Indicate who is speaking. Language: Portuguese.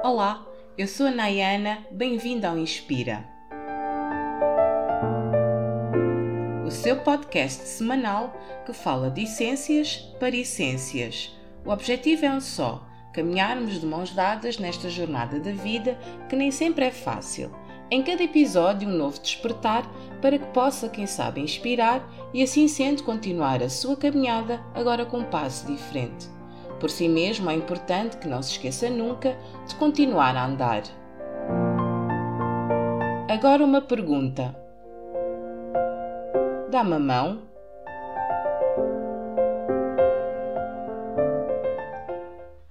Speaker 1: Olá, eu sou a Nayana, bem-vinda ao Inspira. O seu podcast semanal que fala de essências para essências. O objetivo é um só: caminharmos de mãos dadas nesta jornada da vida que nem sempre é fácil. Em cada episódio, um novo despertar para que possa, quem sabe, inspirar e assim sendo continuar a sua caminhada, agora com um passo diferente. Por si mesmo, é importante que não se esqueça nunca de continuar a andar. Agora uma pergunta. Dá-me a mão?